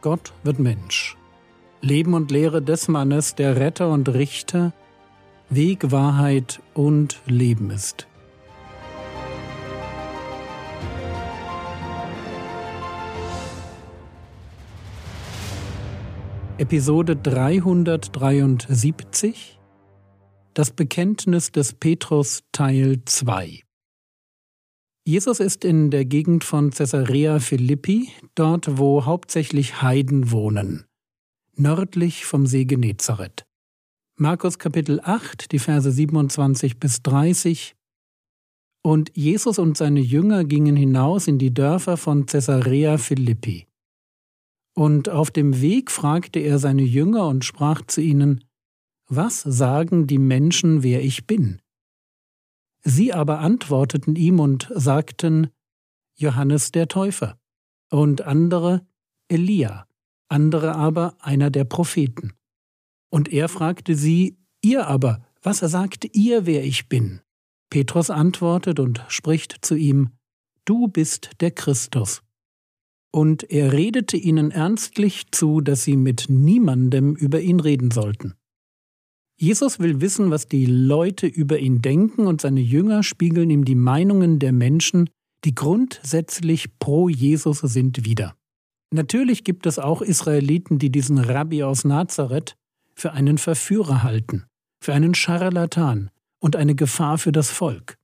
Gott wird Mensch. Leben und Lehre des Mannes, der Retter und Richter, Weg, Wahrheit und Leben ist. Episode 373 Das Bekenntnis des Petrus Teil 2 Jesus ist in der Gegend von Caesarea Philippi, dort wo hauptsächlich Heiden wohnen, nördlich vom See Genezareth. Markus Kapitel 8, die Verse 27 bis 30 Und Jesus und seine Jünger gingen hinaus in die Dörfer von Caesarea Philippi. Und auf dem Weg fragte er seine Jünger und sprach zu ihnen, Was sagen die Menschen, wer ich bin? Sie aber antworteten ihm und sagten Johannes der Täufer und andere Elia, andere aber einer der Propheten. Und er fragte sie, ihr aber, was sagt ihr, wer ich bin? Petrus antwortet und spricht zu ihm, Du bist der Christus. Und er redete ihnen ernstlich zu, dass sie mit niemandem über ihn reden sollten. Jesus will wissen, was die Leute über ihn denken, und seine Jünger spiegeln ihm die Meinungen der Menschen, die grundsätzlich pro Jesus sind, wider. Natürlich gibt es auch Israeliten, die diesen Rabbi aus Nazareth für einen Verführer halten, für einen Scharlatan und eine Gefahr für das Volk.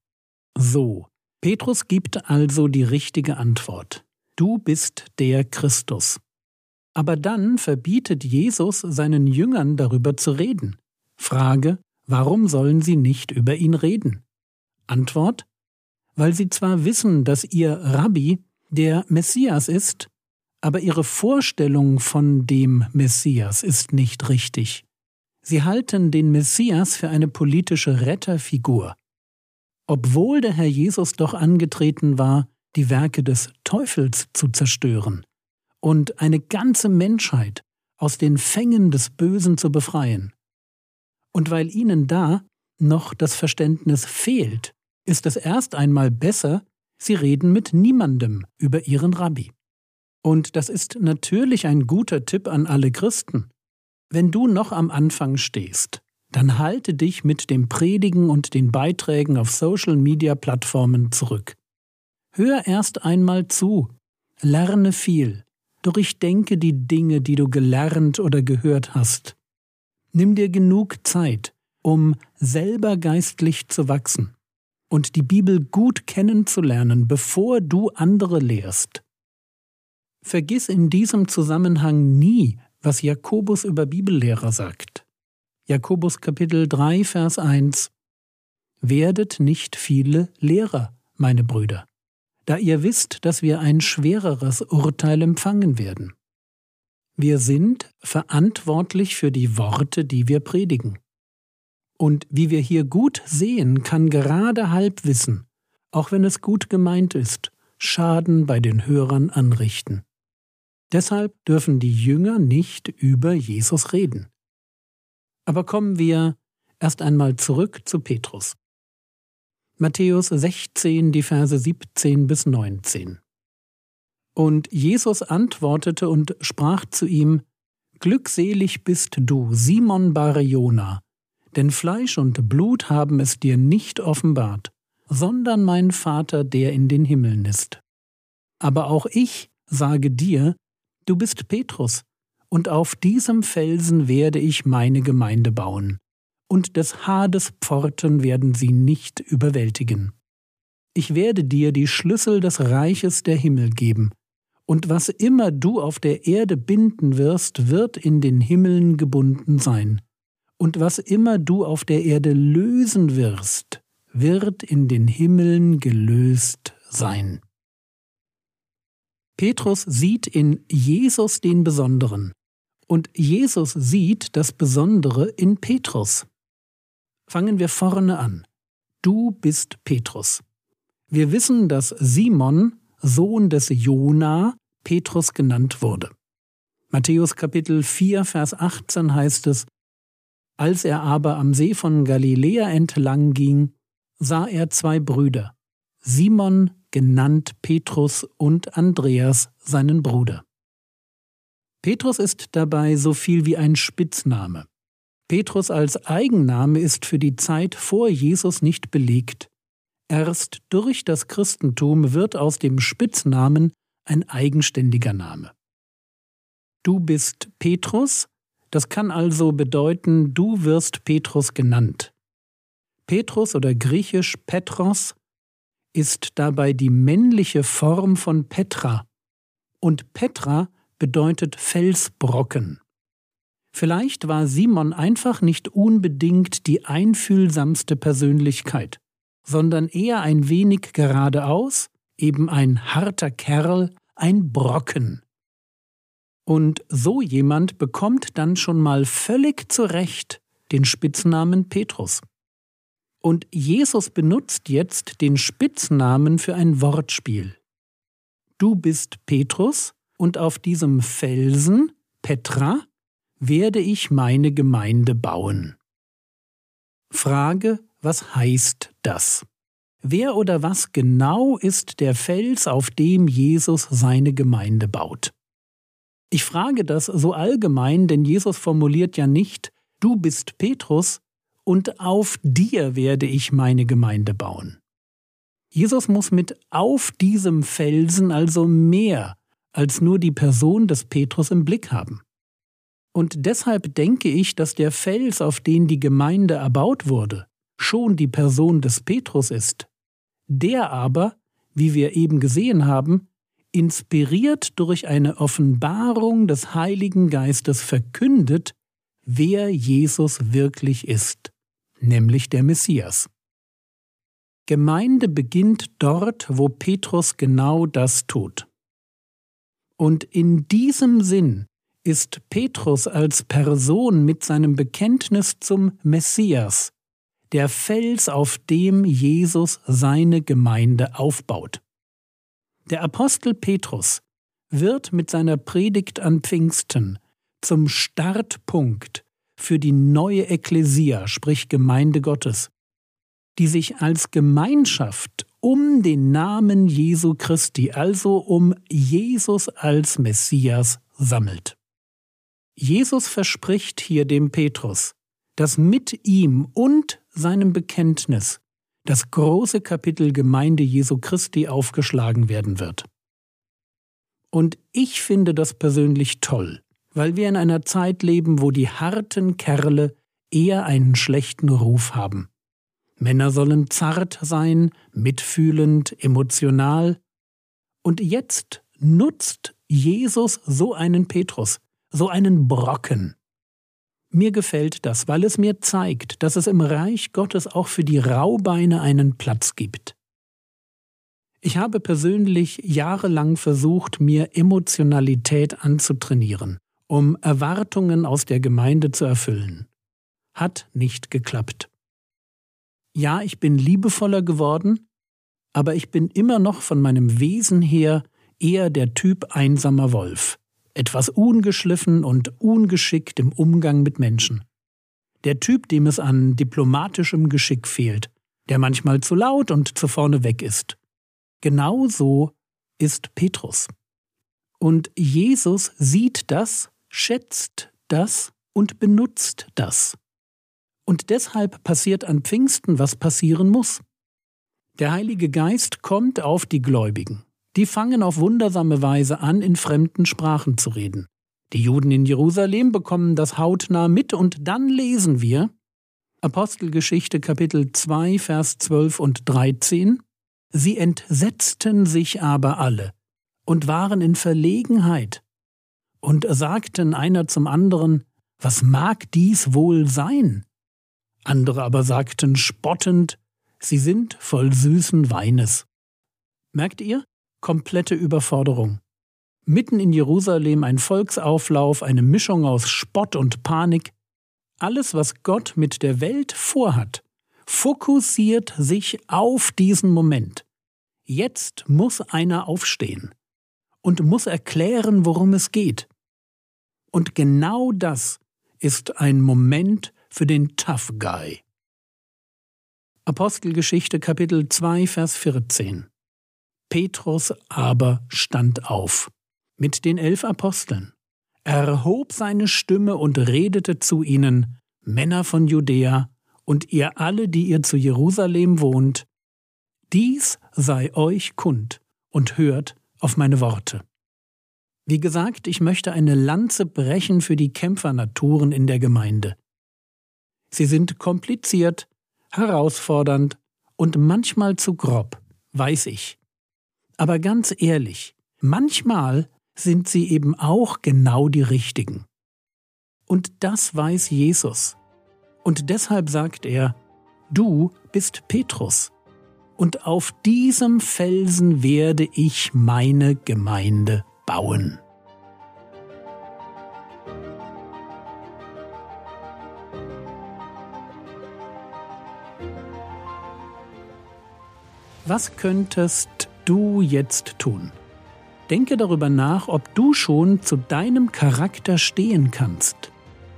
So, Petrus gibt also die richtige Antwort. Du bist der Christus. Aber dann verbietet Jesus seinen Jüngern darüber zu reden. Frage, warum sollen sie nicht über ihn reden? Antwort, weil sie zwar wissen, dass ihr Rabbi der Messias ist, aber ihre Vorstellung von dem Messias ist nicht richtig. Sie halten den Messias für eine politische Retterfigur, obwohl der Herr Jesus doch angetreten war, die Werke des Teufels zu zerstören und eine ganze Menschheit aus den Fängen des Bösen zu befreien. Und weil ihnen da noch das Verständnis fehlt, ist es erst einmal besser, sie reden mit niemandem über ihren Rabbi. Und das ist natürlich ein guter Tipp an alle Christen. Wenn du noch am Anfang stehst, dann halte dich mit dem Predigen und den Beiträgen auf Social-Media-Plattformen zurück. Hör erst einmal zu, lerne viel, durchdenke die Dinge, die du gelernt oder gehört hast, Nimm dir genug Zeit, um selber geistlich zu wachsen und die Bibel gut kennenzulernen, bevor du andere lehrst. Vergiss in diesem Zusammenhang nie, was Jakobus über Bibellehrer sagt. Jakobus Kapitel 3, Vers 1 Werdet nicht viele Lehrer, meine Brüder, da ihr wisst, dass wir ein schwereres Urteil empfangen werden. Wir sind verantwortlich für die Worte, die wir predigen. Und wie wir hier gut sehen, kann gerade Halbwissen, auch wenn es gut gemeint ist, Schaden bei den Hörern anrichten. Deshalb dürfen die Jünger nicht über Jesus reden. Aber kommen wir erst einmal zurück zu Petrus. Matthäus 16, die Verse 17 bis 19. Und Jesus antwortete und sprach zu ihm, Glückselig bist du, Simon Barjona, denn Fleisch und Blut haben es dir nicht offenbart, sondern mein Vater, der in den Himmeln ist. Aber auch ich sage dir, du bist Petrus, und auf diesem Felsen werde ich meine Gemeinde bauen, und des Hades Pforten werden sie nicht überwältigen. Ich werde dir die Schlüssel des Reiches der Himmel geben, und was immer du auf der Erde binden wirst, wird in den Himmeln gebunden sein, und was immer du auf der Erde lösen wirst, wird in den Himmeln gelöst sein. Petrus sieht in Jesus den Besonderen, und Jesus sieht das Besondere in Petrus. Fangen wir vorne an. Du bist Petrus. Wir wissen, dass Simon Sohn des Jona, Petrus genannt wurde. Matthäus Kapitel 4, Vers 18 heißt es, Als er aber am See von Galiläa entlang ging, sah er zwei Brüder, Simon genannt Petrus und Andreas seinen Bruder. Petrus ist dabei so viel wie ein Spitzname. Petrus als Eigenname ist für die Zeit vor Jesus nicht belegt. Erst durch das Christentum wird aus dem Spitznamen ein eigenständiger Name. Du bist Petrus, das kann also bedeuten, du wirst Petrus genannt. Petrus oder griechisch Petros ist dabei die männliche Form von Petra, und Petra bedeutet Felsbrocken. Vielleicht war Simon einfach nicht unbedingt die einfühlsamste Persönlichkeit, sondern eher ein wenig geradeaus, eben ein harter Kerl, ein Brocken. Und so jemand bekommt dann schon mal völlig zu Recht den Spitznamen Petrus. Und Jesus benutzt jetzt den Spitznamen für ein Wortspiel. Du bist Petrus, und auf diesem Felsen, Petra, werde ich meine Gemeinde bauen. Frage, was heißt das? Wer oder was genau ist der Fels, auf dem Jesus seine Gemeinde baut? Ich frage das so allgemein, denn Jesus formuliert ja nicht, du bist Petrus und auf dir werde ich meine Gemeinde bauen. Jesus muss mit auf diesem Felsen also mehr als nur die Person des Petrus im Blick haben. Und deshalb denke ich, dass der Fels, auf den die Gemeinde erbaut wurde, schon die Person des Petrus ist. Der aber, wie wir eben gesehen haben, inspiriert durch eine Offenbarung des Heiligen Geistes verkündet, wer Jesus wirklich ist, nämlich der Messias. Gemeinde beginnt dort, wo Petrus genau das tut. Und in diesem Sinn ist Petrus als Person mit seinem Bekenntnis zum Messias der Fels, auf dem Jesus seine Gemeinde aufbaut. Der Apostel Petrus wird mit seiner Predigt an Pfingsten zum Startpunkt für die neue Ekklesia, sprich Gemeinde Gottes, die sich als Gemeinschaft um den Namen Jesu Christi, also um Jesus als Messias, sammelt. Jesus verspricht hier dem Petrus, dass mit ihm und seinem Bekenntnis das große Kapitel Gemeinde Jesu Christi aufgeschlagen werden wird. Und ich finde das persönlich toll, weil wir in einer Zeit leben, wo die harten Kerle eher einen schlechten Ruf haben. Männer sollen zart sein, mitfühlend, emotional. Und jetzt nutzt Jesus so einen Petrus, so einen Brocken. Mir gefällt das, weil es mir zeigt, dass es im Reich Gottes auch für die Raubeine einen Platz gibt. Ich habe persönlich jahrelang versucht, mir Emotionalität anzutrainieren, um Erwartungen aus der Gemeinde zu erfüllen. Hat nicht geklappt ja, ich bin liebevoller geworden, aber ich bin immer noch von meinem Wesen her eher der Typ einsamer Wolf, etwas ungeschliffen und ungeschickt im Umgang mit Menschen. Der Typ, dem es an diplomatischem Geschick fehlt, der manchmal zu laut und zu vorne weg ist. Genau so ist Petrus. Und Jesus sieht das, schätzt das und benutzt das. Und deshalb passiert an Pfingsten, was passieren muss. Der Heilige Geist kommt auf die Gläubigen. Die fangen auf wundersame Weise an, in fremden Sprachen zu reden. Die Juden in Jerusalem bekommen das hautnah mit und dann lesen wir Apostelgeschichte Kapitel 2 Vers 12 und 13 Sie entsetzten sich aber alle und waren in Verlegenheit und sagten einer zum anderen Was mag dies wohl sein? Andere aber sagten spottend, sie sind voll süßen Weines. Merkt ihr? Komplette Überforderung. Mitten in Jerusalem ein Volksauflauf, eine Mischung aus Spott und Panik. Alles, was Gott mit der Welt vorhat, fokussiert sich auf diesen Moment. Jetzt muss einer aufstehen und muss erklären, worum es geht. Und genau das ist ein Moment für den Tough Guy. Apostelgeschichte Kapitel 2 Vers 14 Petrus aber stand auf mit den elf Aposteln. erhob seine Stimme und redete zu ihnen, Männer von Judäa, und ihr alle, die ihr zu Jerusalem wohnt, dies sei euch kund und hört auf meine Worte. Wie gesagt, ich möchte eine Lanze brechen für die Kämpfernaturen in der Gemeinde. Sie sind kompliziert, herausfordernd und manchmal zu grob, weiß ich. Aber ganz ehrlich, manchmal sind sie eben auch genau die richtigen. Und das weiß Jesus. Und deshalb sagt er, du bist Petrus, und auf diesem Felsen werde ich meine Gemeinde bauen. Was könntest du jetzt tun? Denke darüber nach, ob du schon zu deinem Charakter stehen kannst.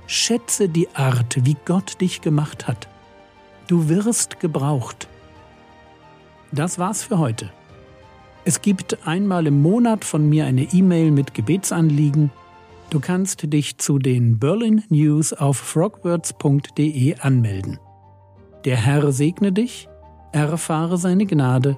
Schätze die Art, wie Gott dich gemacht hat. Du wirst gebraucht. Das war's für heute. Es gibt einmal im Monat von mir eine E-Mail mit Gebetsanliegen. Du kannst dich zu den Berlin News auf frogwords.de anmelden. Der Herr segne dich, erfahre seine Gnade